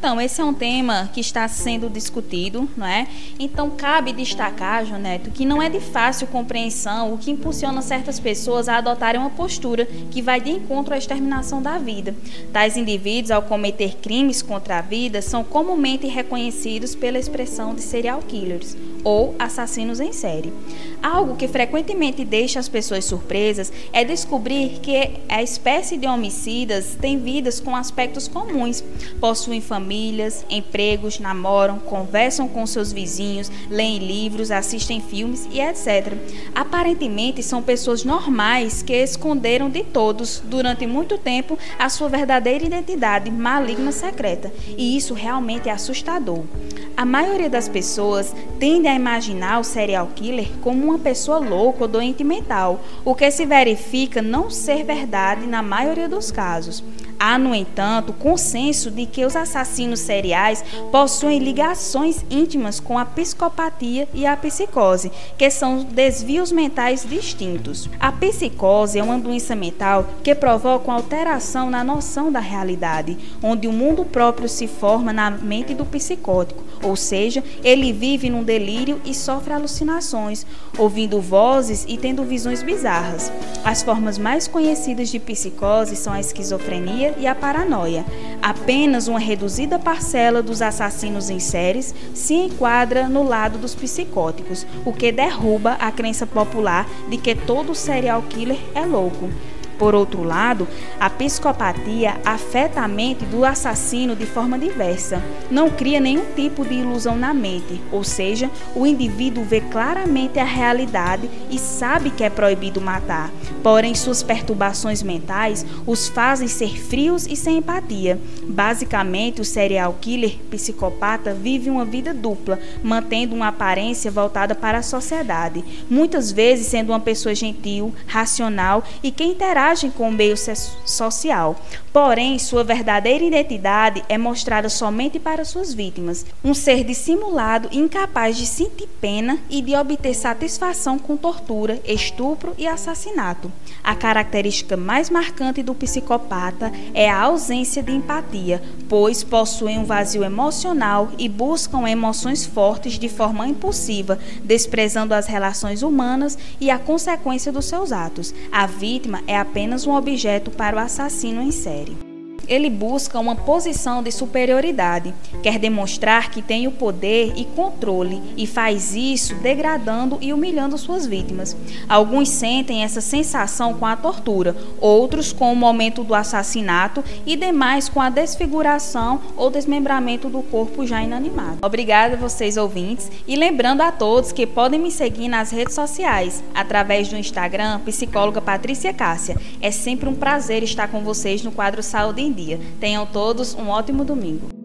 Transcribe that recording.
Então, esse é um tema que está sendo discutido, não é? Então, cabe destacar, Joneto, que não é de fácil compreensão o que impulsiona certas pessoas a adotarem uma postura que vai de encontro à exterminação da vida. Tais indivíduos, ao cometer crimes contra a vida, são comumente reconhecidos pela expressão de serial killers ou assassinos em série. Algo que frequentemente deixa as pessoas surpresas é descobrir que a espécie de homicidas tem vidas com aspectos comuns, possuem famílias, empregos, namoram, conversam com seus vizinhos, leem livros, assistem filmes e etc. Aparentemente são pessoas normais que esconderam de todos durante muito tempo a sua verdadeira identidade maligna secreta, e isso realmente é assustador. A maioria das pessoas tende a imaginar o serial killer como uma pessoa louca ou doente mental, o que se verifica não ser verdade na maioria dos casos. Há, no entanto, consenso de que os assassinos seriais possuem ligações íntimas com a psicopatia e a psicose, que são desvios mentais distintos. A psicose é uma doença mental que provoca uma alteração na noção da realidade, onde o mundo próprio se forma na mente do psicótico, ou seja, ele vive num delírio e sofre alucinações, ouvindo vozes e tendo visões bizarras. As formas mais conhecidas de psicose são a esquizofrenia e a paranoia. Apenas uma reduzida parcela dos assassinos em séries se enquadra no lado dos psicóticos, o que derruba a crença popular de que todo serial killer é louco. Por outro lado, a psicopatia afeta a mente do assassino de forma diversa. Não cria nenhum tipo de ilusão na mente, ou seja, o indivíduo vê claramente a realidade e sabe que é proibido matar. Porém, suas perturbações mentais os fazem ser frios e sem empatia. Basicamente, o serial killer psicopata vive uma vida dupla, mantendo uma aparência voltada para a sociedade, muitas vezes sendo uma pessoa gentil, racional e que interage interagem com o meio social. Porém, sua verdadeira identidade é mostrada somente para suas vítimas. Um ser dissimulado, incapaz de sentir pena e de obter satisfação com tortura, estupro e assassinato. A característica mais marcante do psicopata é a ausência de empatia, pois possuem um vazio emocional e buscam emoções fortes de forma impulsiva, desprezando as relações humanas e a consequência dos seus atos. A vítima é apenas apenas um objeto para o assassino em série ele busca uma posição de superioridade, quer demonstrar que tem o poder e controle e faz isso degradando e humilhando suas vítimas. Alguns sentem essa sensação com a tortura, outros com o momento do assassinato e demais com a desfiguração ou desmembramento do corpo já inanimado. Obrigada a vocês ouvintes e lembrando a todos que podem me seguir nas redes sociais através do Instagram psicóloga Patrícia Cássia. É sempre um prazer estar com vocês no quadro Saúde em dia. Tenham todos um ótimo domingo.